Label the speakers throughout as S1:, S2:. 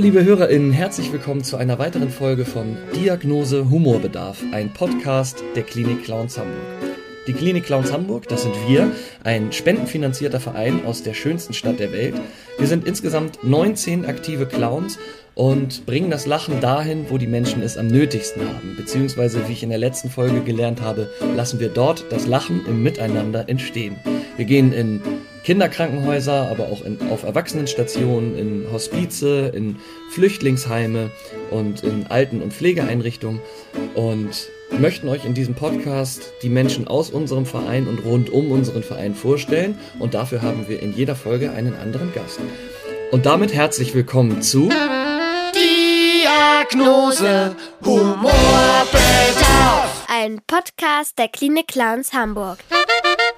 S1: Liebe HörerInnen, herzlich willkommen zu einer weiteren Folge von Diagnose Humorbedarf, ein Podcast der Klinik Clowns Hamburg. Die Klinik Clowns Hamburg, das sind wir, ein spendenfinanzierter Verein aus der schönsten Stadt der Welt. Wir sind insgesamt 19 aktive Clowns und bringen das Lachen dahin, wo die Menschen es am nötigsten haben. Beziehungsweise, wie ich in der letzten Folge gelernt habe, lassen wir dort das Lachen im Miteinander entstehen. Wir gehen in Kinderkrankenhäuser, aber auch in, auf Erwachsenenstationen, in Hospize, in Flüchtlingsheime und in Alten- und Pflegeeinrichtungen und möchten euch in diesem Podcast die Menschen aus unserem Verein und rund um unseren Verein vorstellen und dafür haben wir in jeder Folge einen anderen Gast. Und damit herzlich willkommen zu
S2: Diagnose Humorbedarf.
S3: Ein Podcast der Klinik Clowns Hamburg.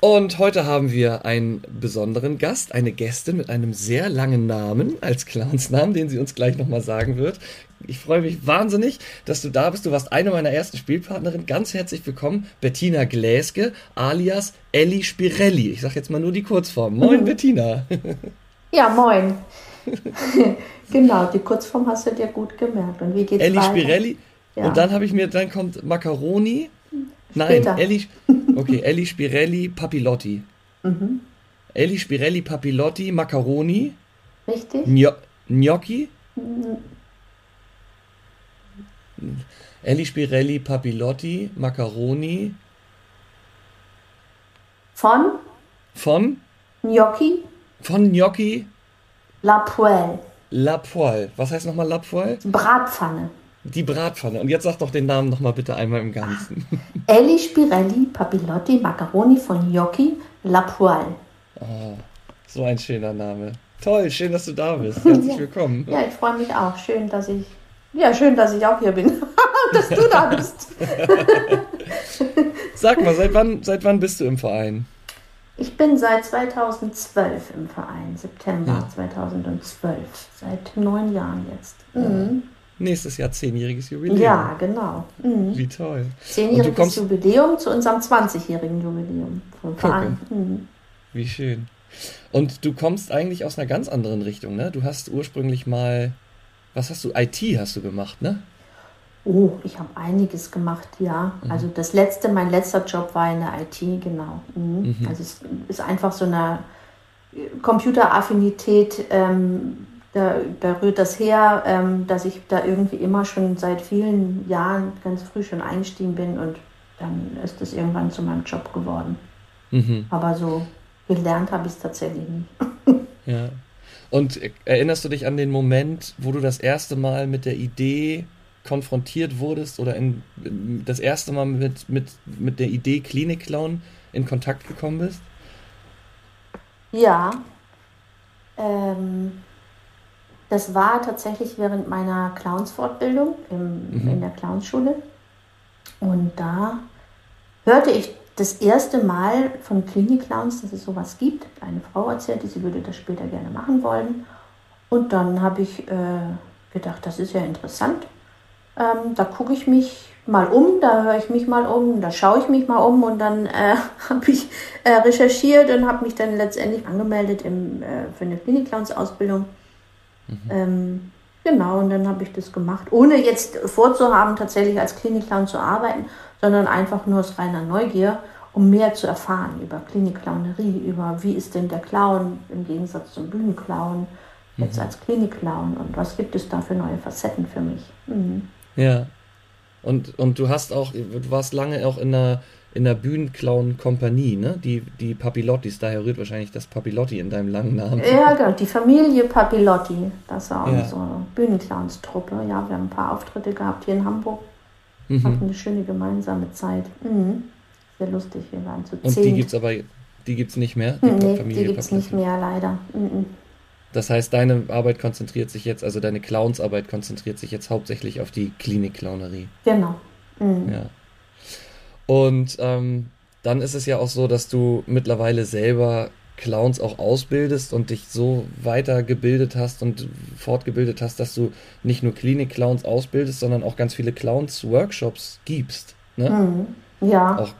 S1: Und heute haben wir einen besonderen Gast, eine Gästin mit einem sehr langen Namen als Clownsnamen, den sie uns gleich nochmal sagen wird. Ich freue mich wahnsinnig, dass du da bist. Du warst eine meiner ersten Spielpartnerinnen. Ganz herzlich willkommen, Bettina Gläske, alias Elli Spirelli. Ich sage jetzt mal nur die Kurzform. Moin, Bettina.
S4: Ja, moin. genau, die Kurzform hast du dir gut gemerkt. Und wie geht's
S1: Elli
S4: weiter?
S1: Spirelli.
S4: Ja.
S1: Und dann habe ich mir, dann kommt Macaroni. Nein. Elli, okay, Elli Spirelli Papilotti.
S4: Mhm.
S1: Elli Spirelli Papilotti, Macaroni,
S4: Richtig?
S1: Gno Gnocchi. Elli Spirelli Papilotti, Macaroni
S4: Von
S1: von,
S4: Gnocchi
S1: von Gnocchi
S4: La Poêle.
S1: La Poêle. Was heißt nochmal La Poêle?
S4: Bratpfanne.
S1: Die Bratpfanne. Und jetzt sag doch den Namen nochmal bitte einmal im Ganzen.
S4: Elli Spirelli Papilotti Macaroni von Gnocchi La Poêle.
S1: So ein schöner Name. Toll, schön, dass du da bist. Herzlich
S4: Ja.
S1: willkommen.
S4: Ja, ich freue mich auch. Schön, dass ich. Ja, schön, dass ich auch hier bin. dass du da bist.
S1: Sag mal, seit wann, seit wann bist du im Verein?
S4: Ich bin seit 2012 im Verein, September
S1: Ja.
S4: 2012. Seit neun Jahren jetzt. Mhm.
S1: Nächstes Jahr zehnjähriges Jubiläum.
S4: Ja, genau. Mhm.
S1: Wie toll.
S4: Zehnjähriges Jubiläum zu unserem 20-jährigen Jubiläum vom
S1: Gucke.
S4: Verein. Mhm.
S1: Wie schön. Und du kommst eigentlich aus einer ganz anderen Richtung, ne? Du hast ursprünglich mal, was hast du? IT hast du gemacht, ne?
S4: Oh, ich habe einiges gemacht, ja. Also das letzte, mein letzter Job war in der IT, genau. Mhm. Also es ist einfach so eine Computeraffinität, ähm, da, da rührt das her, ähm, dass ich da irgendwie immer schon seit vielen Jahren ganz früh schon eingestiegen bin und dann ist es irgendwann zu meinem Job geworden.
S1: Mhm.
S4: Aber so gelernt habe ich es tatsächlich nicht.
S1: Ja. Und erinnerst du dich an den Moment, wo du das erste Mal mit der Idee konfrontiert wurdest oder in, das erste Mal mit, mit, mit der Idee Klinik-Clown in Kontakt gekommen bist?
S4: Ja, ähm, das war tatsächlich während meiner Clowns-Fortbildung im, in der Clownsschule. Und da hörte ich das erste Mal von Klinik-Clowns, dass es sowas gibt. Eine Frau erzählte, sie würde das später gerne machen wollen. Und dann habe ich äh, gedacht, das ist ja interessant. Ähm, da gucke ich mich mal um, da höre ich mich mal um, da schaue ich mich mal um und dann äh, habe ich äh, recherchiert und habe mich dann letztendlich angemeldet im, äh, für eine Klinik-Clowns-Ausbildung. Ähm, genau, und dann habe ich das gemacht, ohne jetzt vorzuhaben, tatsächlich als Klinik-Clown zu arbeiten, sondern einfach nur aus reiner Neugier, um mehr zu erfahren über Klinik-Clownerie, über wie ist denn der Clown im Gegensatz zum Bühnenclown, jetzt als Klinik-Clown und was gibt es da für neue Facetten für mich. Mhm.
S1: Ja. Und, und du hast auch, du warst lange auch in einer, in einer Bühnenclown-Kompanie, ne? Die, die Papilottis, daher rührt wahrscheinlich das Papilotti in deinem langen Namen.
S4: Ja, genau, die Familie Papilotti, das war
S1: Ja.
S4: unsere Bühnenclowns-Truppe. Ja, wir haben ein paar Auftritte gehabt hier in Hamburg,
S1: Mhm.
S4: hatten eine schöne gemeinsame Zeit. Mhm. Sehr lustig, wir waren zu
S1: Und die
S4: zehn.
S1: gibt's aber, die gibt's nicht mehr, die
S4: nee,
S1: Familie
S4: die gibt es
S1: Papilotti.
S4: nicht mehr, leider. Mhm.
S1: Das heißt, deine Arbeit konzentriert sich jetzt, also deine Clownsarbeit konzentriert sich jetzt hauptsächlich auf die Klinik-Clownerie.
S4: Genau. Mhm.
S1: Ja. Und ähm, dann ist es ja auch so, dass du mittlerweile selber Clowns auch ausbildest und dich so weitergebildet hast und fortgebildet hast, dass du nicht nur Klinik-Clowns ausbildest, sondern auch ganz viele Clowns-Workshops gibst. Ne?
S4: Mhm. Ja,
S1: Auch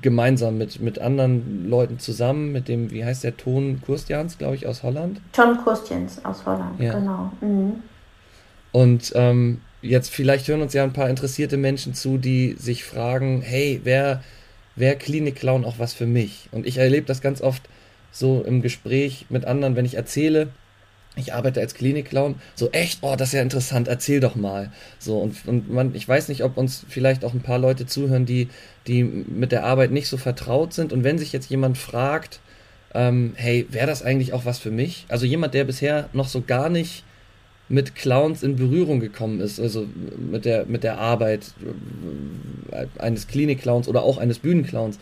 S1: gemeinsam mit, mit anderen Leuten zusammen, mit dem, wie heißt der Ton, Kurstjans, glaube ich, aus Holland.
S4: John Kurstjens aus Holland,
S1: Ja.
S4: genau. Mhm.
S1: Und ähm, jetzt vielleicht hören uns ja ein paar interessierte Menschen zu, die sich fragen, hey, wer, wer Klinik-Clown auch was für mich? Und ich erlebe das ganz oft so im Gespräch mit anderen, wenn ich erzähle, ich arbeite als Klinik-Clown, so echt, oh, das ist ja interessant, erzähl doch mal. So, und, und man, ich weiß nicht, ob uns vielleicht auch ein paar Leute zuhören, die, die mit der Arbeit nicht so vertraut sind. Und wenn sich jetzt jemand fragt, ähm, hey, wäre das eigentlich auch was für mich? Also jemand, der bisher noch so gar nicht mit Clowns in Berührung gekommen ist, also mit der, mit der Arbeit äh, eines Klinik-Clowns oder auch eines Bühnenclowns.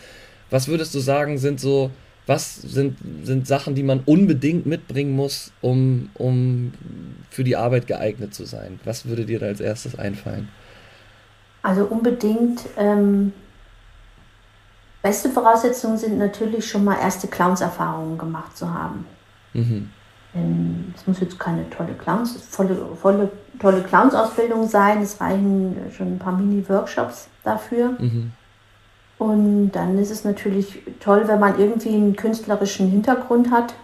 S1: Was würdest du sagen, sind so, was sind, sind Sachen, die man unbedingt mitbringen muss, um, um für die Arbeit geeignet zu sein? Was würde dir da als erstes einfallen?
S4: Also unbedingt ähm, Beste Voraussetzungen sind natürlich schon mal erste Clowns-Erfahrungen gemacht zu haben. Mhm. Es muss jetzt keine tolle Clowns, volle, volle, tolle Clowns-Ausbildung sein. Es reichen schon ein paar Mini-Workshops dafür. Mhm. Und dann ist es natürlich toll, wenn man irgendwie einen künstlerischen Hintergrund hat.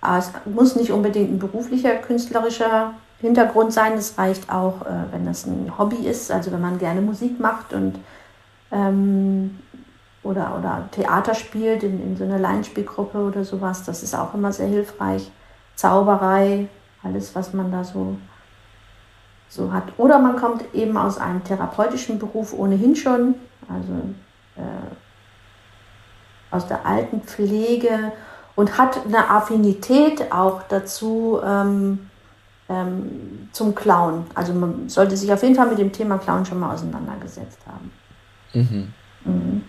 S4: Aber es muss nicht unbedingt ein beruflicher künstlerischer Hintergrund sein. Es reicht auch, äh, wenn das ein Hobby ist, also wenn man gerne Musik macht und ähm, oder, oder Theater spielt in, in so einer Laienspielgruppe oder sowas. Das ist auch immer sehr hilfreich. Zauberei, alles, was man da so, so hat. Oder man kommt eben aus einem therapeutischen Beruf ohnehin schon, also äh, aus der alten Pflege und hat eine Affinität auch dazu ähm, ähm, zum Clown. Also man sollte sich auf jeden Fall mit dem Thema Clown schon mal auseinandergesetzt haben. Mhm. Mhm.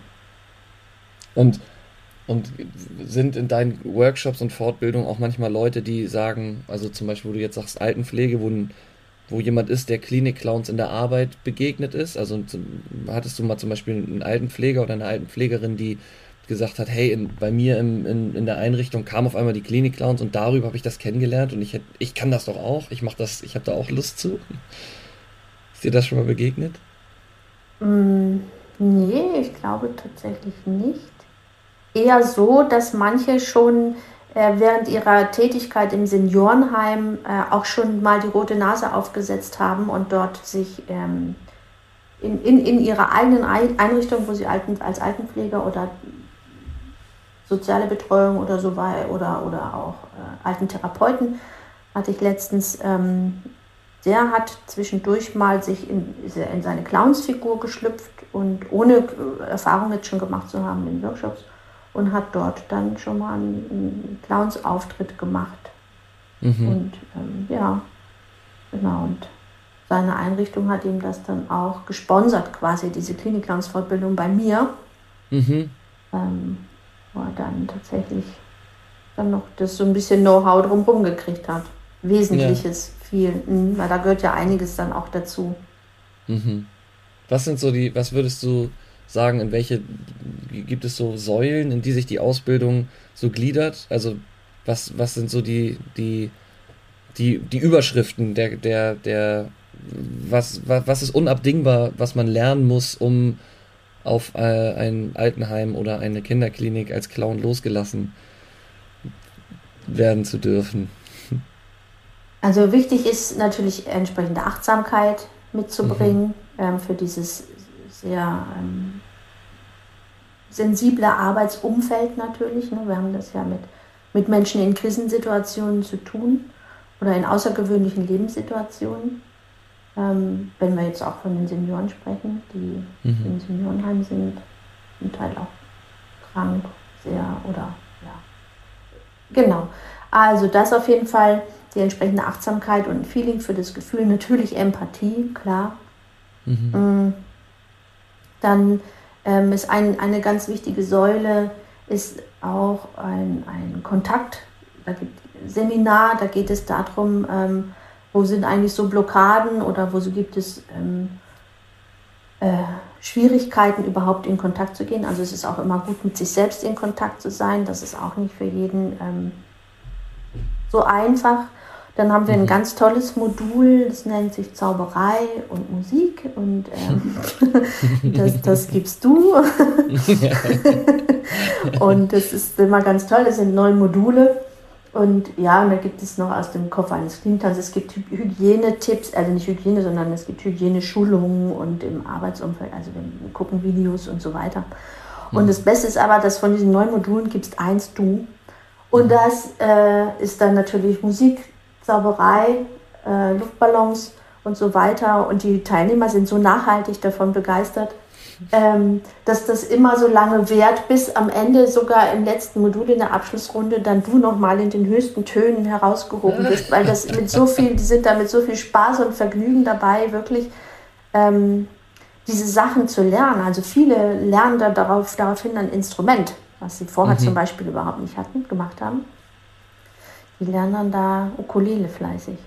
S1: Und, und sind in deinen Workshops und Fortbildungen auch manchmal Leute, die sagen, also zum Beispiel, wo du jetzt sagst, Altenpflege, wo, wo jemand ist, der Klinik-Clowns in der Arbeit begegnet ist? Also hattest du mal zum Beispiel einen Altenpfleger oder eine Altenpflegerin, die gesagt hat, hey, in, bei mir im, in, in der Einrichtung kam auf einmal die Klinik-Clowns und darüber habe ich das kennengelernt und ich, ich kann das doch auch, ich mache das, ich habe da auch Lust zu. Ist dir das schon mal begegnet?
S4: Mm, nee, ich glaube tatsächlich nicht eher so, dass manche schon äh, während ihrer Tätigkeit im Seniorenheim äh, auch schon mal die rote Nase aufgesetzt haben und dort sich ähm, in, in, in ihrer eigenen Einrichtung, wo sie Alten, als Altenpfleger oder soziale Betreuung oder so war oder, oder auch äh, Altentherapeuten, hatte ich letztens, ähm, der hat zwischendurch mal sich in, in seine Clownsfigur geschlüpft und ohne Erfahrung jetzt schon gemacht zu haben in Workshops und hat dort dann schon mal einen, einen Clowns-Auftritt gemacht. Mhm. Und ähm, ja, genau. Und seine Einrichtung hat ihm das dann auch gesponsert, quasi diese Klinik-Clowns-Fortbildung bei mir. Mhm. Ähm, wo er dann tatsächlich dann noch das so ein bisschen Know-how drumherum gekriegt hat. Wesentliches, ja. viel, mh, weil da gehört ja einiges dann auch dazu.
S1: Mhm. Was sind so die, was würdest du sagen, in welche gibt es so Säulen, in die sich die Ausbildung so gliedert? Also was, was sind so die, die, die, die Überschriften der, der, der, was, was, was ist unabdingbar, was man lernen muss, um auf äh, ein Altenheim oder eine Kinderklinik als Clown losgelassen werden zu dürfen?
S4: Also wichtig ist natürlich entsprechende Achtsamkeit mitzubringen mhm. ähm, für dieses sehr ähm, sensible Arbeitsumfeld natürlich. Ne? Wir haben das ja mit, mit Menschen in Krisensituationen zu tun oder in außergewöhnlichen Lebenssituationen. Ähm, wenn wir jetzt auch von den Senioren sprechen, die mhm. im Seniorenheim sind, zum Teil auch krank, sehr oder ja. Genau. Also das auf jeden Fall die entsprechende Achtsamkeit und ein Feeling für das Gefühl, natürlich Empathie, klar. Mhm. Mm. Dann ähm, ist ein, eine ganz wichtige Säule, ist auch ein, ein Kontakt. Da gibt Seminar, da geht es darum, ähm, wo sind eigentlich so Blockaden oder wo so gibt es ähm, äh, Schwierigkeiten, überhaupt in Kontakt zu gehen. Also es ist auch immer gut, mit sich selbst in Kontakt zu sein. Das ist auch nicht für jeden ähm, so einfach. Dann haben wir ein mhm. ganz tolles Modul, das nennt sich Zauberei und Musik und ähm, das, das gibst du. und das ist immer ganz toll, das sind neun Module Und ja, und da gibt es noch aus dem Kopf eines Kliniktans, es gibt Hygienetipps, also nicht Hygiene, sondern es gibt Hygieneschulungen und im Arbeitsumfeld, also wir gucken Videos und so weiter. Und mhm. das Beste ist aber, dass von diesen neun Modulen gibt es eins Du. Und mhm. das äh, ist dann natürlich Musik, Zauberei, äh, Luftballons und so weiter. Und die Teilnehmer sind so nachhaltig davon begeistert, ähm, dass das immer so lange währt, bis am Ende sogar im letzten Modul in der Abschlussrunde dann du nochmal in den höchsten Tönen herausgehoben bist, weil das mit so viel, die sind da mit so viel Spaß und Vergnügen dabei, wirklich ähm, diese Sachen zu lernen. Also viele lernen da darauf, daraufhin ein Instrument, was sie vorher mhm. zum Beispiel überhaupt nicht hatten, gemacht haben. Die lernen dann da Ukulele fleißig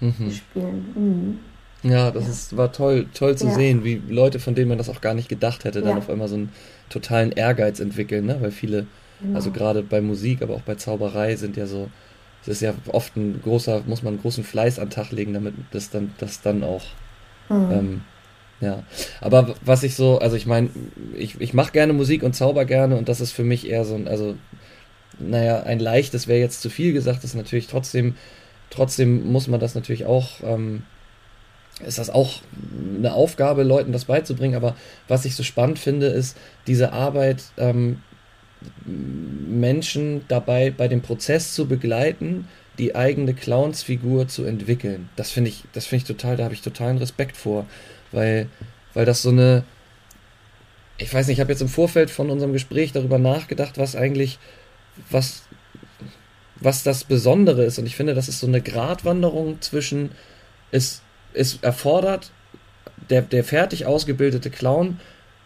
S4: mhm. spielen. Mhm.
S1: Ja, das ja. Ist, war toll, toll zu ja. sehen, wie Leute, von denen man das auch gar nicht gedacht hätte, dann ja. auf einmal so einen totalen Ehrgeiz entwickeln, ne? Weil viele, genau. also gerade bei Musik, aber auch bei Zauberei sind ja so, es ist ja oft ein großer, muss man einen großen Fleiß an den Tag legen, damit das dann, das dann auch, mhm. ähm, ja. Aber was ich so, also ich meine, ich, ich mache gerne Musik und zauber gerne und das ist für mich eher so ein, also, naja, ein leichtes wäre jetzt zu viel gesagt, ist natürlich trotzdem, trotzdem muss man das natürlich auch, ähm, ist das auch eine Aufgabe, Leuten das beizubringen. Aber was ich so spannend finde, ist diese Arbeit, ähm, Menschen dabei bei dem Prozess zu begleiten, die eigene Clownsfigur zu entwickeln. Das finde ich, das finde ich total, da habe ich totalen Respekt vor, weil, weil das so eine, ich weiß nicht, ich habe jetzt im Vorfeld von unserem Gespräch darüber nachgedacht, was eigentlich, was, was das Besondere ist. Und ich finde, das ist so eine Gratwanderung zwischen, ist es erfordert, der, der fertig ausgebildete Clown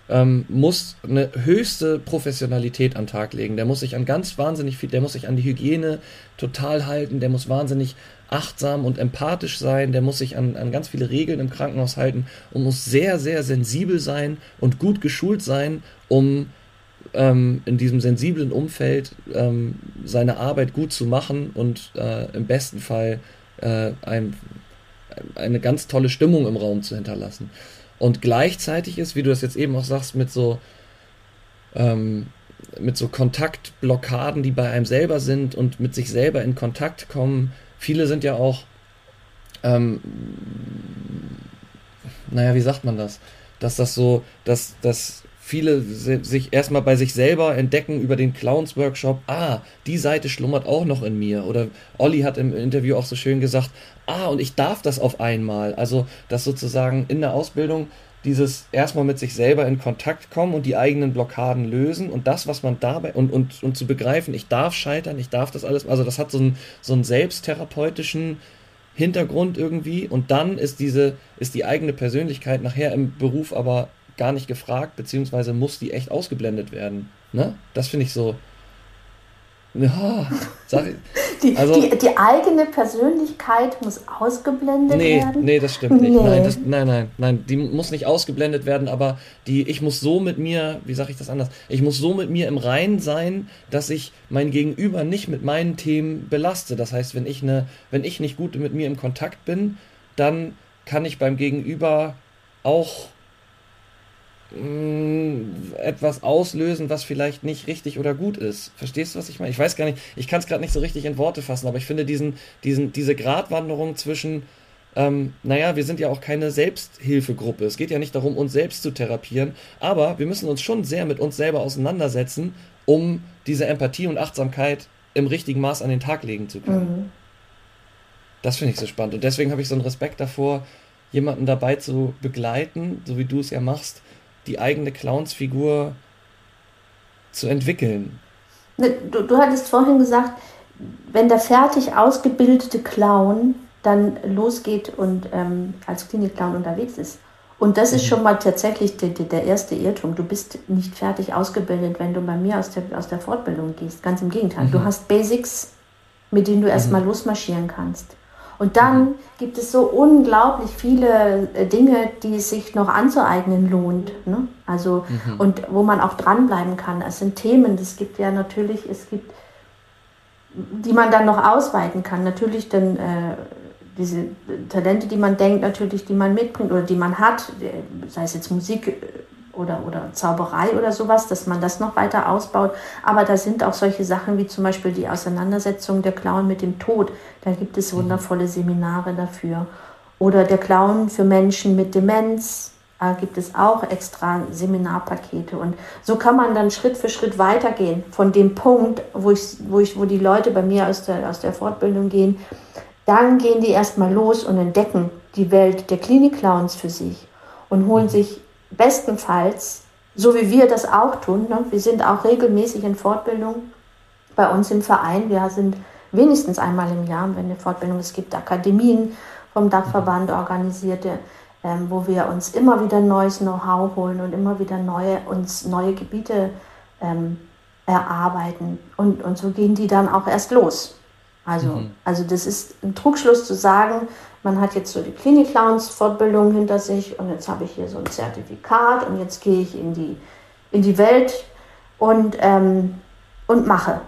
S1: ähm, muss eine höchste Professionalität an den Tag legen. Der muss sich an ganz wahnsinnig viel, der muss sich an die Hygiene total halten, der muss wahnsinnig achtsam und empathisch sein, der muss sich an, an ganz viele Regeln im Krankenhaus halten und muss sehr, sehr sensibel sein und gut geschult sein, um ähm, in diesem sensiblen Umfeld ähm, seine Arbeit gut zu machen und äh, im besten Fall äh, ein eine ganz tolle Stimmung im Raum zu hinterlassen. Und gleichzeitig ist, wie du das jetzt eben auch sagst, mit so, ähm, mit so Kontaktblockaden, die bei einem selber sind und mit sich selber in Kontakt kommen. Viele sind ja auch, ähm, naja, wie sagt man das? Dass das so, dass, dass viele sich erstmal bei sich selber entdecken über den Clowns Workshop, ah, die Seite schlummert auch noch in mir. Oder Olli hat im Interview auch so schön gesagt, ah, und ich darf das auf einmal. Also, dass sozusagen in der Ausbildung dieses erstmal mit sich selber in Kontakt kommen und die eigenen Blockaden lösen und das, was man dabei und, und, und zu begreifen, ich darf scheitern, ich darf das alles, also das hat so einen, so einen selbsttherapeutischen Hintergrund irgendwie und dann ist diese, ist die eigene Persönlichkeit nachher im Beruf aber gar nicht gefragt, beziehungsweise muss die echt ausgeblendet werden. Ne? Das finde ich so. Ja,
S4: sag ich, die, also, die, die, eigene Persönlichkeit muss ausgeblendet
S1: nee,
S4: werden?
S1: Nee, das stimmt nicht. Nee. Nein, das, nein, nein, nein, die muss nicht ausgeblendet werden, aber die, ich muss so mit mir, wie sage ich das anders? Ich muss so mit mir im Reinen sein, dass ich mein Gegenüber nicht mit meinen Themen belaste. Das heißt, wenn ich, eine, wenn ich nicht gut mit mir im Kontakt bin, dann kann ich beim Gegenüber auch Etwas auslösen, was vielleicht nicht richtig oder gut ist. Verstehst du, was ich meine? Ich weiß gar nicht, ich kann es gerade nicht so richtig in Worte fassen, aber ich finde diesen, diesen, diese Gratwanderung zwischen, ähm, naja, wir sind ja auch keine Selbsthilfegruppe. Es geht ja nicht darum, uns selbst zu therapieren, aber wir müssen uns schon sehr mit uns selber auseinandersetzen, um diese Empathie und Achtsamkeit im richtigen Maß an den Tag legen zu können. Mhm. Das finde ich so spannend. Und deswegen habe ich so einen Respekt davor, jemanden dabei zu begleiten, so wie du es ja machst, die eigene Clownsfigur zu entwickeln.
S4: Ne, du, du hattest vorhin gesagt, wenn der fertig ausgebildete Clown dann losgeht und ähm, als Klinikclown unterwegs ist. Und das ist mhm. schon mal tatsächlich der, der erste Irrtum. Du bist nicht fertig ausgebildet, wenn du bei mir aus der, aus der Fortbildung gehst. Ganz im Gegenteil. Mhm. Du hast Basics, mit denen du erstmal mhm. losmarschieren kannst. Und dann gibt es so unglaublich viele äh, Dinge, die es sich noch anzueignen lohnt. Ne? Also, mhm. und wo man auch dranbleiben kann. Es sind Themen, es gibt ja natürlich, es gibt, die man dann noch ausweiten kann. Natürlich dann äh, diese Talente, die man denkt, natürlich, die man mitbringt oder die man hat, sei es jetzt Musik äh, oder, oder Zauberei oder sowas, dass man das noch weiter ausbaut. Aber da sind auch solche Sachen wie zum Beispiel die Auseinandersetzung der Clown mit dem Tod. Da gibt es wundervolle Seminare dafür. Oder der Clown für Menschen mit Demenz. Da gibt es auch extra Seminarpakete. Und so kann man dann Schritt für Schritt weitergehen. Von dem Punkt, wo, ich, wo, ich, wo die Leute bei mir aus der, aus der Fortbildung gehen, dann gehen die erstmal los und entdecken die Welt der Klinik-Clowns für sich und holen mhm. sich bestenfalls, so wie wir das auch tun, ne? wir sind auch regelmäßig in Fortbildung bei uns im Verein. Wir sind wenigstens einmal im Jahr, wenn eine Fortbildung, es gibt Akademien vom Dachverband mhm. organisierte, ähm, wo wir uns immer wieder neues Know-how holen und immer wieder neue, uns neue Gebiete ähm, erarbeiten. Und, und so gehen die dann auch erst los. Also, mhm. also das ist ein Trugschluss zu sagen, man hat jetzt so die Klinik-Clowns-Fortbildung hinter sich und jetzt habe ich hier so ein Zertifikat und jetzt gehe ich in die, in die Welt und, ähm, und mache.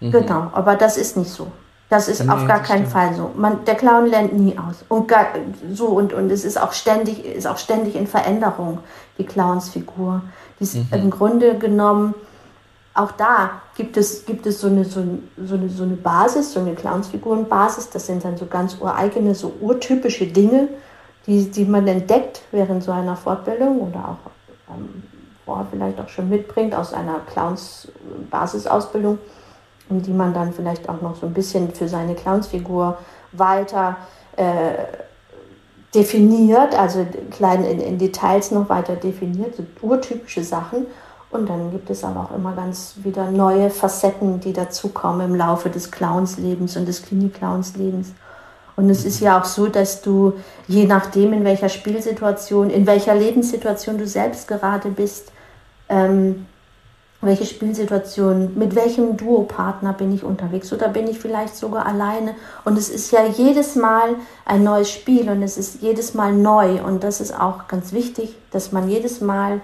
S4: Mhm. Genau, aber das ist nicht so. Das ist ja, auf gar keinen stimmt. Fall so. Man, der Clown lernt nie aus. Und gar, so und, und es ist auch ständig, ist auch ständig in Veränderung, die Clownsfigur. Die ist mhm. im Grunde genommen auch da gibt es, gibt es so, eine, so, eine, so eine Basis, so eine Clownsfigurenbasis. Das sind dann so ganz ureigene, so urtypische Dinge, die, die man entdeckt während so einer Fortbildung oder auch ähm, vorher vielleicht auch schon mitbringt aus einer Clowns-Basisausbildung und die man dann vielleicht auch noch so ein bisschen für seine Clownsfigur weiter äh, definiert, also klein in, in Details noch weiter definiert, so urtypische Sachen. Und dann gibt es aber auch immer ganz wieder neue Facetten, die dazukommen im Laufe des Clownslebens und des Klinik-Clownslebens. Und es ist ja auch so, dass du, je nachdem, in welcher Spielsituation, in welcher Lebenssituation du selbst gerade bist, ähm, welche Spielsituation, mit welchem Duopartner bin ich unterwegs oder bin ich vielleicht sogar alleine. Und es ist ja jedes Mal ein neues Spiel und es ist jedes Mal neu. Und das ist auch ganz wichtig, dass man jedes Mal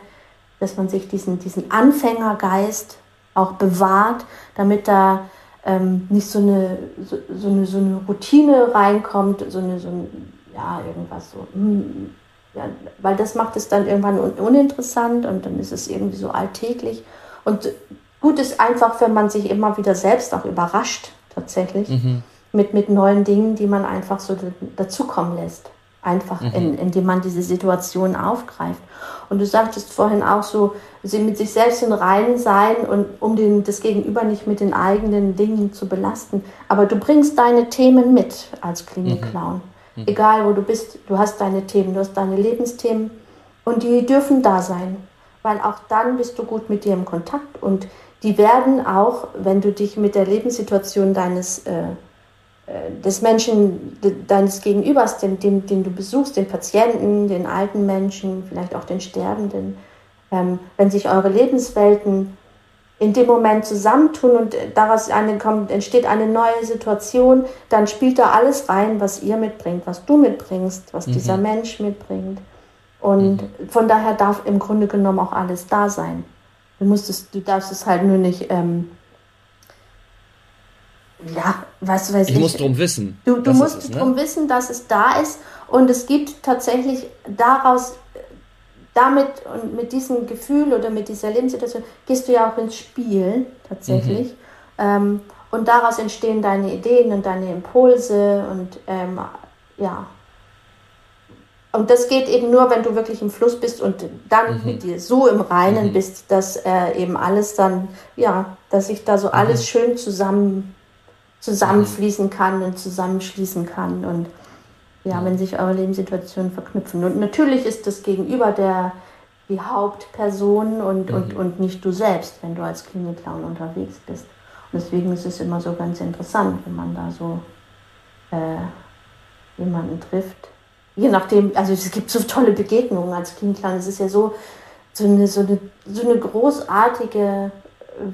S4: dass man sich diesen, diesen Anfängergeist auch bewahrt, damit da ähm, nicht so eine, so, so, eine, so eine Routine reinkommt, so eine, so ein, ja, irgendwas so, hm, ja, weil das macht es dann irgendwann un uninteressant und dann ist es irgendwie so alltäglich. Und gut ist einfach, wenn man sich immer wieder selbst auch überrascht, tatsächlich, mhm. mit, mit neuen Dingen, die man einfach so dazukommen lässt einfach, mhm. in, indem man diese Situation aufgreift. Und du sagtest vorhin auch so, sie mit sich selbst in Reinen sein und um den, das Gegenüber nicht mit den eigenen Dingen zu belasten. Aber du bringst deine Themen mit als Klinik-Clown. Mhm. mhm. Egal wo du bist, du hast deine Themen, du hast deine Lebensthemen und die dürfen da sein. Weil auch dann bist du gut mit dir im Kontakt und die werden auch, wenn du dich mit der Lebenssituation deines äh, äh, des Menschen, deines Gegenübers, den, den, den du besuchst, den Patienten, den alten Menschen, vielleicht auch den Sterbenden, ähm, wenn sich eure Lebenswelten in dem Moment zusammentun und daraus eine, kommt, entsteht eine neue Situation, dann spielt da alles rein, was ihr mitbringt, was du mitbringst, was mhm. dieser Mensch mitbringt. Und mhm. von daher darf im Grunde genommen auch alles da sein. Du, musst es, du darfst es halt nur nicht ähm, ja, was weiß
S1: ich. Ich muss drum wissen.
S4: Du, du musst ist, ne? drum wissen, dass es da ist. Und es gibt tatsächlich daraus, damit und mit diesem Gefühl oder mit dieser Lebenssituation, gehst du ja auch ins Spiel tatsächlich. Mhm. Ähm, und daraus entstehen deine Ideen und deine Impulse und ähm, ja. Und das geht eben nur, wenn du wirklich im Fluss bist und dann mhm. mit dir so im Reinen mhm. bist, dass äh, eben alles dann, ja, dass sich da so mhm. alles schön zusammen zusammenfließen kann und zusammenschließen kann und ja, wenn sich eure Lebenssituationen verknüpfen. Und natürlich ist das Gegenüber der die Hauptperson und, mhm. und, und nicht du selbst, wenn du als Klinik-Clown unterwegs bist. Und deswegen ist es immer so ganz interessant, wenn man da so äh, jemanden trifft. Je nachdem, also es gibt so tolle Begegnungen als Klinik-Clown. Es ist ja so, so eine, so eine, so eine großartige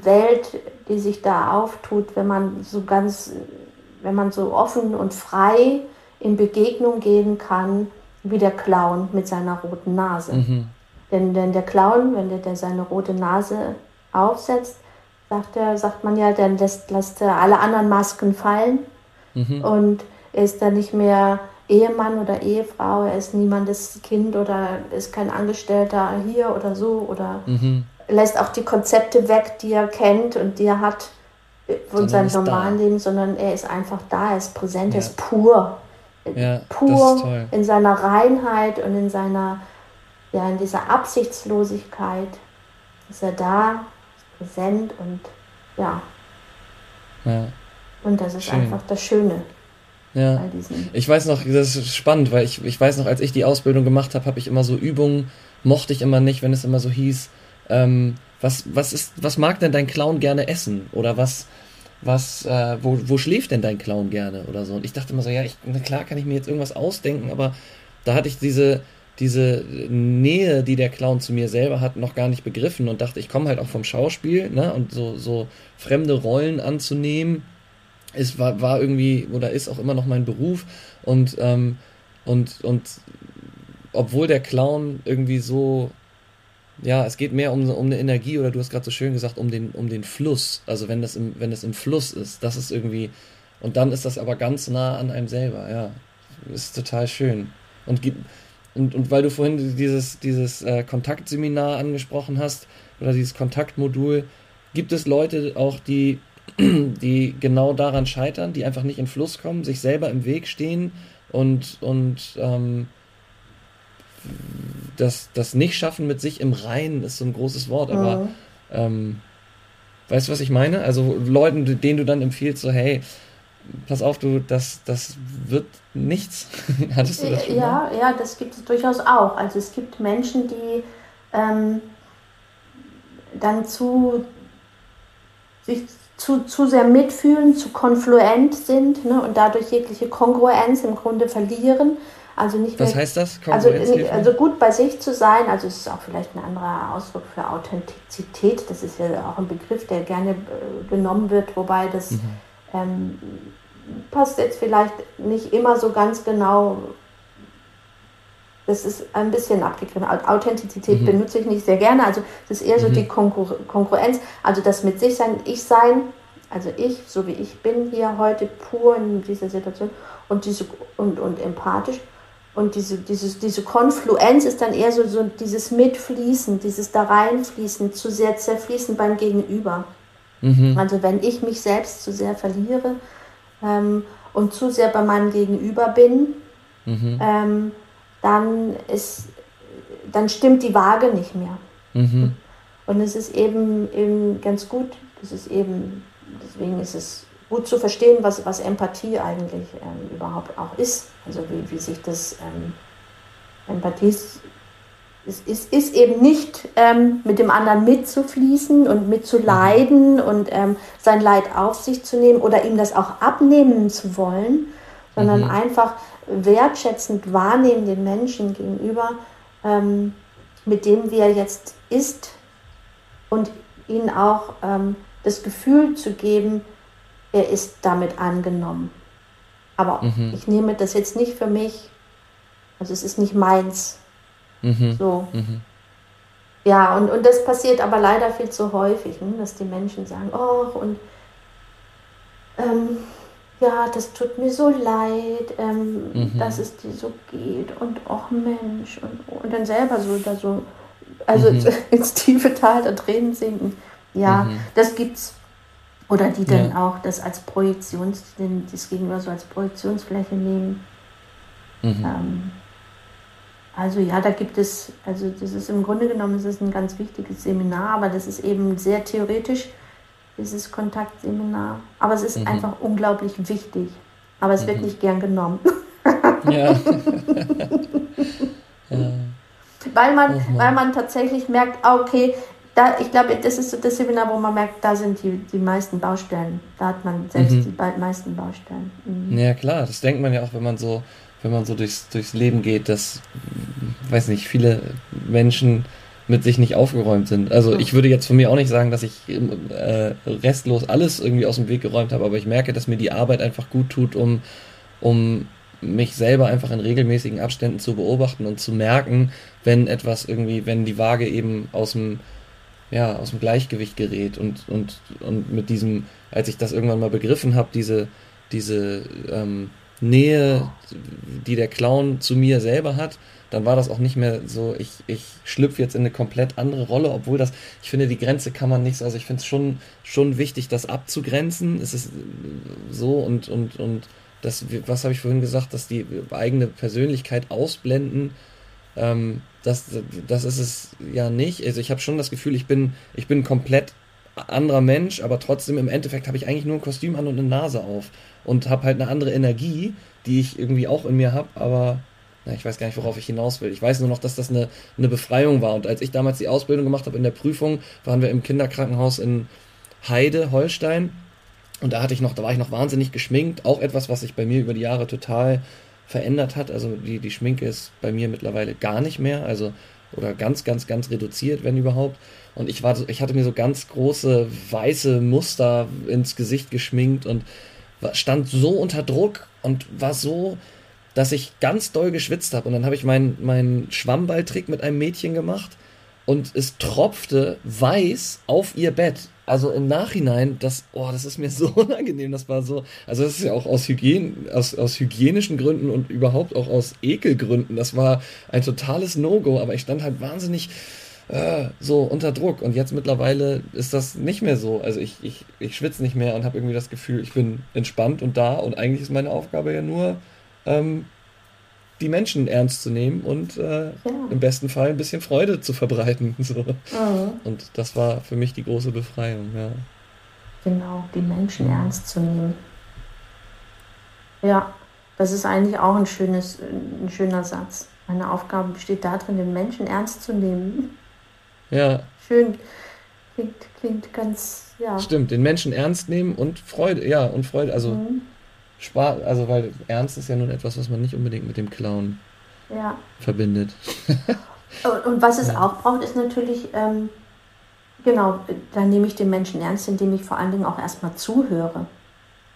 S4: Welt, die sich da auftut, wenn man so ganz, wenn man so offen und frei in Begegnung gehen kann, wie der Clown mit seiner roten Nase. Mhm. Denn, denn der Clown, wenn der, der seine rote Nase aufsetzt, sagt, er, sagt man ja, dann lässt, lässt er alle anderen Masken fallen mhm. und er ist dann nicht mehr Ehemann oder Ehefrau, er ist niemandes Kind oder ist kein Angestellter hier oder so oder mhm. Lässt auch die Konzepte weg, die er kennt und die er hat von seinem normalen da. Leben, sondern er ist einfach da, er ist präsent, ja. er ist pur. Ja, pur in seiner Reinheit und in seiner, ja, in dieser Absichtslosigkeit ist er da, ist präsent und ja. ja. Und das ist Schön. einfach das Schöne.
S1: Ja. Ich weiß noch, das ist spannend, weil ich, ich weiß noch, als ich die Ausbildung gemacht habe, habe ich immer so Übungen, mochte ich immer nicht, wenn es immer so hieß, ähm, was, was ist, was mag denn dein Clown gerne essen? Oder was, was, äh, wo, wo schläft denn dein Clown gerne oder so? Und ich dachte immer so, ja, ich, na klar kann ich mir jetzt irgendwas ausdenken, aber da hatte ich diese, diese Nähe, die der Clown zu mir selber hat, noch gar nicht begriffen und dachte, ich komme halt auch vom Schauspiel, ne? Und so, so fremde Rollen anzunehmen es war, war irgendwie oder ist auch immer noch mein Beruf und, ähm, und, und obwohl der Clown irgendwie so, ja, es geht mehr um, um eine Energie oder du hast gerade so schön gesagt, um den, um den Fluss. Also wenn das, im, wenn das im Fluss ist, das ist irgendwie, und dann ist das aber ganz nah an einem selber, ja. Ist total schön. Und, und, und weil du vorhin dieses, dieses äh, Kontaktseminar angesprochen hast, oder dieses Kontaktmodul, gibt es Leute auch, die die genau daran scheitern, die einfach nicht in Fluss kommen, sich selber im Weg stehen und, und ähm, das, das Nicht-Schaffen mit sich im Reinen ist so ein großes Wort, aber mhm. ähm, weißt du, was ich meine? Also Leuten, denen du dann empfiehlst, so, hey, pass auf, du, das, das wird nichts.
S4: Hattest du das schon? Ja, mal? ja, das gibt es durchaus auch. Also es gibt Menschen, die ähm, dann zu sich zu, zu sehr mitfühlen, zu konfluent sind ne, und dadurch jegliche Kongruenz im Grunde verlieren. Also nicht
S1: Was mehr, heißt das?
S4: Also, also gut bei sich zu sein, also es ist auch vielleicht ein anderer Ausdruck für Authentizität. Das ist ja auch ein Begriff, der gerne äh, genommen wird, wobei das mhm. ähm, passt jetzt vielleicht nicht immer so ganz genau das ist ein bisschen abgegriffen. Authentizität mhm. benutze ich nicht sehr gerne. Also das ist eher so mhm. die Konkur Konkurrenz, also das mit sich sein, ich sein, also ich, so wie ich bin hier heute pur in dieser Situation und diese und, und empathisch. Und diese, diese, diese Konfluenz ist dann eher so, so dieses Mitfließen, dieses da reinfließen, zu sehr zerfließen beim Gegenüber. Mhm. Also wenn ich mich selbst zu sehr verliere ähm, und zu sehr bei meinem Gegenüber bin, mhm. ähm, dann, ist, dann stimmt die Waage nicht mehr. Mhm. Und es ist eben, eben ganz gut, das ist eben, deswegen ist es gut zu verstehen, was, was Empathie eigentlich ähm, überhaupt auch ist. Also wie, wie sich das ähm, Empathie ist, ist, ist, eben nicht ähm, mit dem anderen mitzufließen und mitzuleiden mhm. und ähm, sein Leid auf sich zu nehmen oder ihm das auch abnehmen zu wollen, sondern mhm. einfach wertschätzend wahrnehmen den Menschen gegenüber, ähm, mit dem wie er jetzt ist und ihnen auch ähm, das Gefühl zu geben, er ist damit angenommen. Aber mhm. ich nehme das jetzt nicht für mich, also es ist nicht meins. Mhm. So. Mhm. Ja, und, und das passiert aber leider viel zu häufig, ne? dass die Menschen sagen, oh, und ähm, ja, das tut mir so leid, ähm, mhm. dass es dir so geht und ach Mensch und, und dann selber so da so, also mhm. ins tiefe Tal der Tränen sinken. Ja, mhm. das gibt's. Oder die dann ja. auch das als Projektions, das Gegenüber so als Projektionsfläche nehmen. Mhm. Ähm, also ja, da gibt es, also das ist im Grunde genommen, das ist ein ganz wichtiges Seminar, aber das ist eben sehr theoretisch dieses Kontaktseminar. Aber es ist mhm. einfach unglaublich wichtig. Aber es mhm. wird nicht gern genommen. ja. ja. Weil, man, oh weil man tatsächlich merkt, okay, da, ich glaube, das ist so das Seminar, wo man merkt, da sind die, die meisten Baustellen. Da hat man selbst mhm. die meisten Baustellen.
S1: Mhm. Ja, klar, das denkt man ja auch, wenn man so, wenn man so durchs, durchs Leben geht, dass, weiß nicht, viele Menschen mit sich nicht aufgeräumt sind. Also ich würde jetzt von mir auch nicht sagen, dass ich äh, restlos alles irgendwie aus dem Weg geräumt habe, aber ich merke, dass mir die Arbeit einfach gut tut, um, um mich selber einfach in regelmäßigen Abständen zu beobachten und zu merken, wenn etwas irgendwie, wenn die Waage eben aus dem, ja, aus dem Gleichgewicht gerät und, und, und mit diesem, als ich das irgendwann mal begriffen habe, diese, diese, ähm, Nähe, die der Clown zu mir selber hat, dann war das auch nicht mehr so, ich, ich schlüpfe jetzt in eine komplett andere Rolle, obwohl das, ich finde, die Grenze kann man nicht, also ich finde es schon, schon wichtig, das abzugrenzen. Es ist so und, und, und das, was habe ich vorhin gesagt, dass die eigene Persönlichkeit ausblenden, ähm, das, das ist es ja nicht. Also ich habe schon das Gefühl, ich bin, ich bin komplett anderer Mensch, aber trotzdem im Endeffekt habe ich eigentlich nur ein Kostüm an und eine Nase auf und habe halt eine andere Energie, die ich irgendwie auch in mir habe, aber na, ich weiß gar nicht, worauf ich hinaus will. Ich weiß nur noch, dass das eine, eine Befreiung war. Und als ich damals die Ausbildung gemacht habe in der Prüfung, waren wir im Kinderkrankenhaus in Heide, Holstein. Und da hatte ich noch, da war ich noch wahnsinnig geschminkt. Auch etwas, was sich bei mir über die Jahre total verändert hat. Also die, die Schminke ist bei mir mittlerweile gar nicht mehr. Also oder ganz, ganz, ganz reduziert, wenn überhaupt. Und ich war, ich hatte mir so ganz große weiße Muster ins Gesicht geschminkt und stand so unter Druck und war so, dass ich ganz doll geschwitzt habe. Und dann habe ich meinen mein Schwammballtrick mit einem Mädchen gemacht und es tropfte weiß auf ihr Bett. Also im Nachhinein, das, oh, das ist mir so unangenehm. Das war so, also das ist ja auch aus, Hygien, aus, aus hygienischen Gründen und überhaupt auch aus Ekelgründen. Das war ein totales No-Go, aber ich stand halt wahnsinnig äh, so unter Druck. Und jetzt mittlerweile ist das nicht mehr so. Also ich, ich, ich schwitze nicht mehr und habe irgendwie das Gefühl, ich bin entspannt und da. Und eigentlich ist meine Aufgabe ja nur, ähm, die Menschen ernst zu nehmen und äh, ja. im besten Fall ein bisschen Freude zu verbreiten. So. Mhm. Und das war für mich die große Befreiung, ja.
S4: Genau, die Menschen ernst zu nehmen. Ja, das ist eigentlich auch ein, schönes, ein schöner Satz. Meine Aufgabe besteht darin, den Menschen ernst zu nehmen.
S1: Ja.
S4: Schön. Klingt, klingt ganz, ja.
S1: Stimmt, den Menschen ernst nehmen und Freude, ja, und Freude, also mhm. Spaß, also weil Ernst ist ja nun etwas, was man nicht unbedingt mit dem Clown
S4: ja.
S1: verbindet.
S4: und, und, was es ja. auch braucht, ist natürlich, ähm, genau, dann nehme ich den Menschen ernst, indem ich vor allen Dingen auch erstmal zuhöre.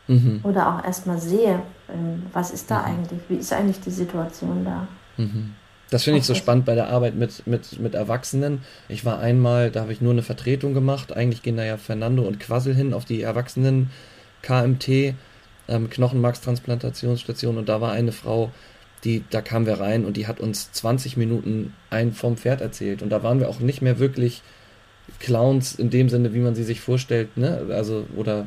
S4: Mhm. Oder auch erstmal sehe, ähm, was ist da mhm. eigentlich, wie ist eigentlich die Situation da.
S1: Mhm. Das finde ich so spannend bei der Arbeit mit, mit, mit Erwachsenen. Ich war einmal, da habe ich nur eine Vertretung gemacht. Eigentlich gehen da ja Fernando und Quassel hin auf die Erwachsenen KMT ähm, Knochenmarkstransplantationsstation und da war eine Frau, die, da kamen wir rein und die hat uns 20 Minuten ein vom Pferd erzählt. Und da waren wir auch nicht mehr wirklich Clowns in dem Sinne, wie man sie sich vorstellt, ne? Also, oder,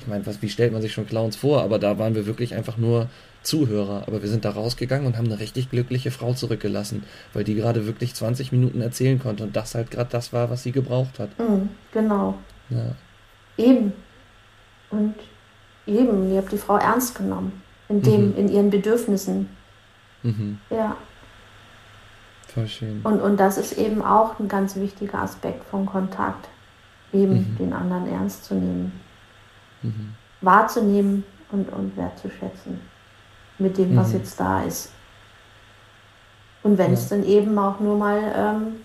S1: ich meine, was, wie stellt man sich schon Clowns vor? Aber da waren wir wirklich einfach nur Zuhörer. Aber wir sind da rausgegangen und haben eine richtig glückliche Frau zurückgelassen, weil die gerade wirklich 20 Minuten erzählen konnte und das halt gerade das war, was sie gebraucht hat.
S4: Mhm, genau.
S1: Ja.
S4: Eben. Und Eben, ihr habt die Frau ernst genommen, in, dem, mhm. in ihren Bedürfnissen.
S1: Mhm.
S4: Ja.
S1: Voll schön.
S4: Und, und das ist eben auch ein ganz wichtiger Aspekt von Kontakt, eben mhm. den anderen ernst zu nehmen, mhm. wahrzunehmen und, und wertzuschätzen mit dem, was mhm. jetzt da ist. Und wenn ja. es dann eben auch nur mal ähm,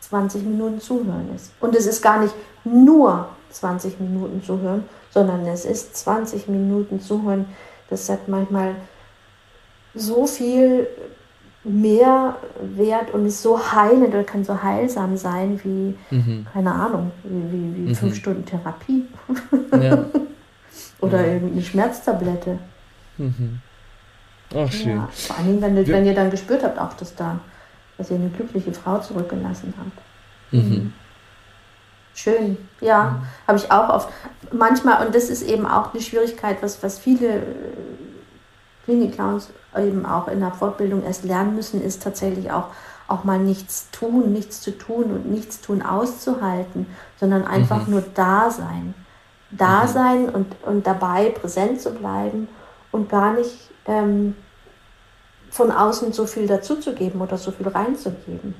S4: 20 Minuten zuhören ist. Und es ist gar nicht nur 20 Minuten zuhören, sondern es ist 20 Minuten zuhören. Das hat manchmal so viel mehr Wert und ist so heilend oder kann so heilsam sein wie, mhm. keine Ahnung, wie, wie, wie mhm. fünf Stunden Therapie. Ja. oder ja. eine Schmerztablette.
S1: Mhm. Ach, schön. Ja,
S4: vor allem, wenn, ihr, wenn ihr dann gespürt habt, auch dass da, dass ihr eine glückliche Frau zurückgelassen habt.
S1: Mhm.
S4: Schön, ja, mhm. habe ich auch oft. Manchmal, und das ist eben auch eine Schwierigkeit, was, was viele äh, Klinik-Clowns eben auch in der Fortbildung erst lernen müssen, ist tatsächlich auch, auch mal nichts tun, nichts zu tun und nichts tun auszuhalten, sondern einfach mhm. nur da sein. Da mhm. sein und, und dabei präsent zu bleiben und gar nicht ähm, von außen so viel dazuzugeben oder so viel reinzugeben.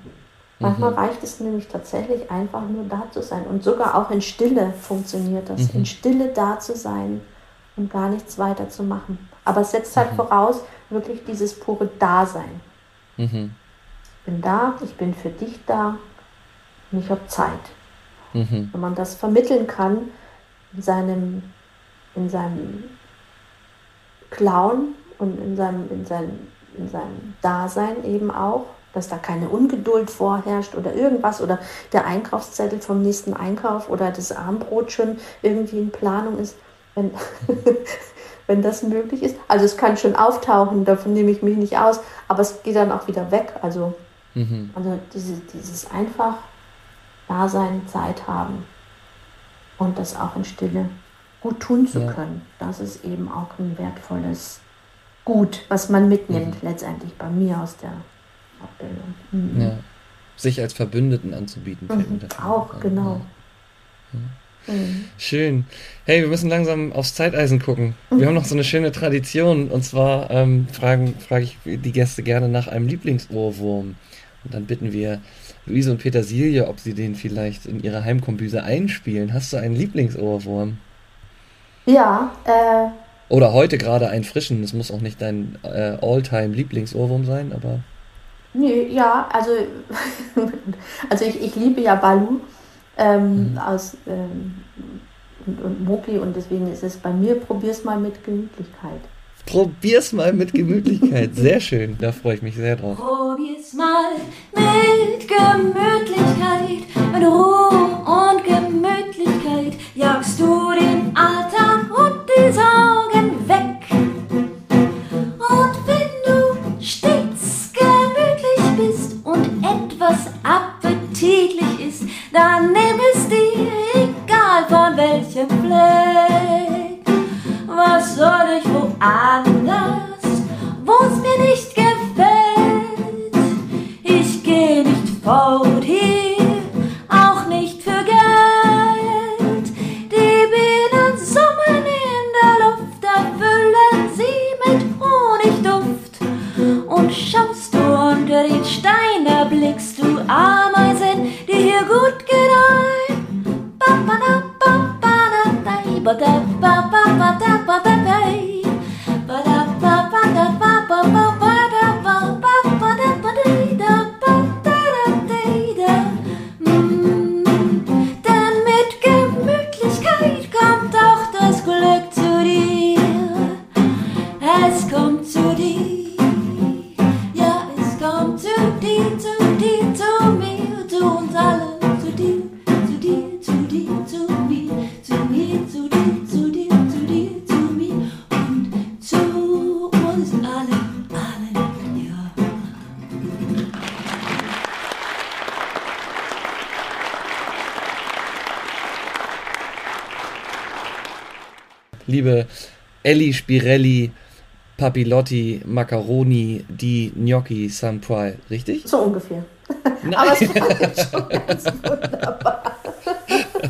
S4: Manchmal mhm. reicht es nämlich tatsächlich einfach nur da zu sein. Und sogar auch in Stille funktioniert das. Mhm. In Stille da zu sein und gar nichts weiter zu machen. Aber es setzt halt mhm. voraus, wirklich dieses pure Dasein.
S1: Mhm.
S4: Ich bin da, ich bin für dich da und ich habe Zeit.
S1: Mhm.
S4: Wenn man das vermitteln kann in seinem, in seinem Clown und in seinem, in seinem, in seinem Dasein eben auch, dass da keine Ungeduld vorherrscht oder irgendwas oder der Einkaufszettel vom nächsten Einkauf oder das Armbrot schon irgendwie in Planung ist. Wenn, wenn das möglich ist. Also es kann schon auftauchen, davon nehme ich mich nicht aus, aber es geht dann auch wieder weg. Also, mhm. also diese, dieses einfach Dasein, Zeit haben und das auch in Stille gut tun zu ja. können. Das ist eben auch ein wertvolles Gut, was man mitnimmt, mhm. letztendlich bei mir aus der Abbildung.
S1: Mhm. Ja. Sich als Verbündeten anzubieten.
S4: Mhm. Auch, genau.
S1: Ja. Mhm. Schön. Hey, wir müssen langsam aufs Zeiteisen gucken. Wir mhm. haben noch so eine schöne Tradition und zwar ähm, fragen, frage ich die Gäste gerne nach einem Lieblingsohrwurm. Und dann bitten wir Luise und Petersilie, ob sie den vielleicht in ihrer Heimkombüse einspielen. Hast du einen Lieblingsohrwurm?
S4: Ja, äh.
S1: Oder heute gerade einen frischen. Das muss auch nicht dein äh, All-Time-Lieblingsohrwurm sein, aber.
S4: Nee, ja, also, also ich, ich liebe ja Balu ähm, mhm. aus ähm, und, und Moki und deswegen ist es bei mir, probier's mal mit Gemütlichkeit.
S1: Probier's mal mit Gemütlichkeit. Sehr schön, da freue ich mich sehr drauf.
S2: Probier's mal mit Gemütlichkeit, mit Ruhe und Gemütlichkeit jagst du den Alltag und die Sorgen appetitlich ist, dann nimm es dir, egal von welchem Fleck. Was soll ich woanders, wo's mir nicht
S1: Elli Spirelli, Papilotti, Macaroni, die Gnocchi Sampuai, richtig?
S4: So ungefähr.
S1: Nein.
S4: Aber es war schon ganz wunderbar.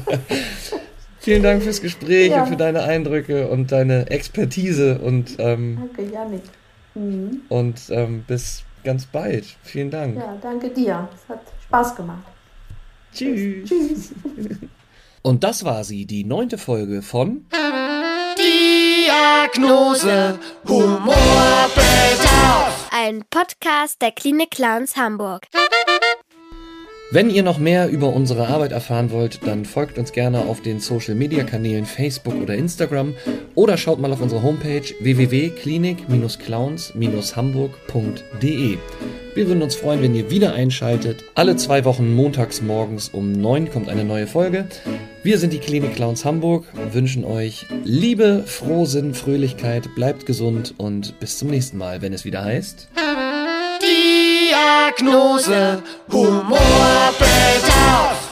S1: Vielen Dank fürs Gespräch
S4: Ja.
S1: und für deine Eindrücke und deine Expertise und, ähm,
S4: Danke, Janik. Mhm.
S1: und ähm, bis ganz bald. Vielen Dank.
S4: Ja, danke dir. Es hat Spaß gemacht.
S1: Tschüss.
S4: Tschüss.
S1: Und das war sie, die neunte Folge von
S5: Diagnose Humorbedarf.
S3: Ein Podcast der Klinik Clowns Hamburg.
S1: Wenn ihr noch mehr über unsere Arbeit erfahren wollt, dann folgt uns gerne auf den Social Media Kanälen Facebook oder Instagram oder schaut mal auf unsere Homepage www.klinik-clowns-hamburg.de. Wir würden uns freuen, wenn ihr wieder einschaltet. Alle zwei Wochen montags morgens um neun kommt eine neue Folge. Wir sind die Klinik Clowns Hamburg, wünschen euch Liebe, Frohsinn, Fröhlichkeit, bleibt gesund und bis zum nächsten Mal, wenn es wieder heißt.
S5: Diagnose Humorbedarf.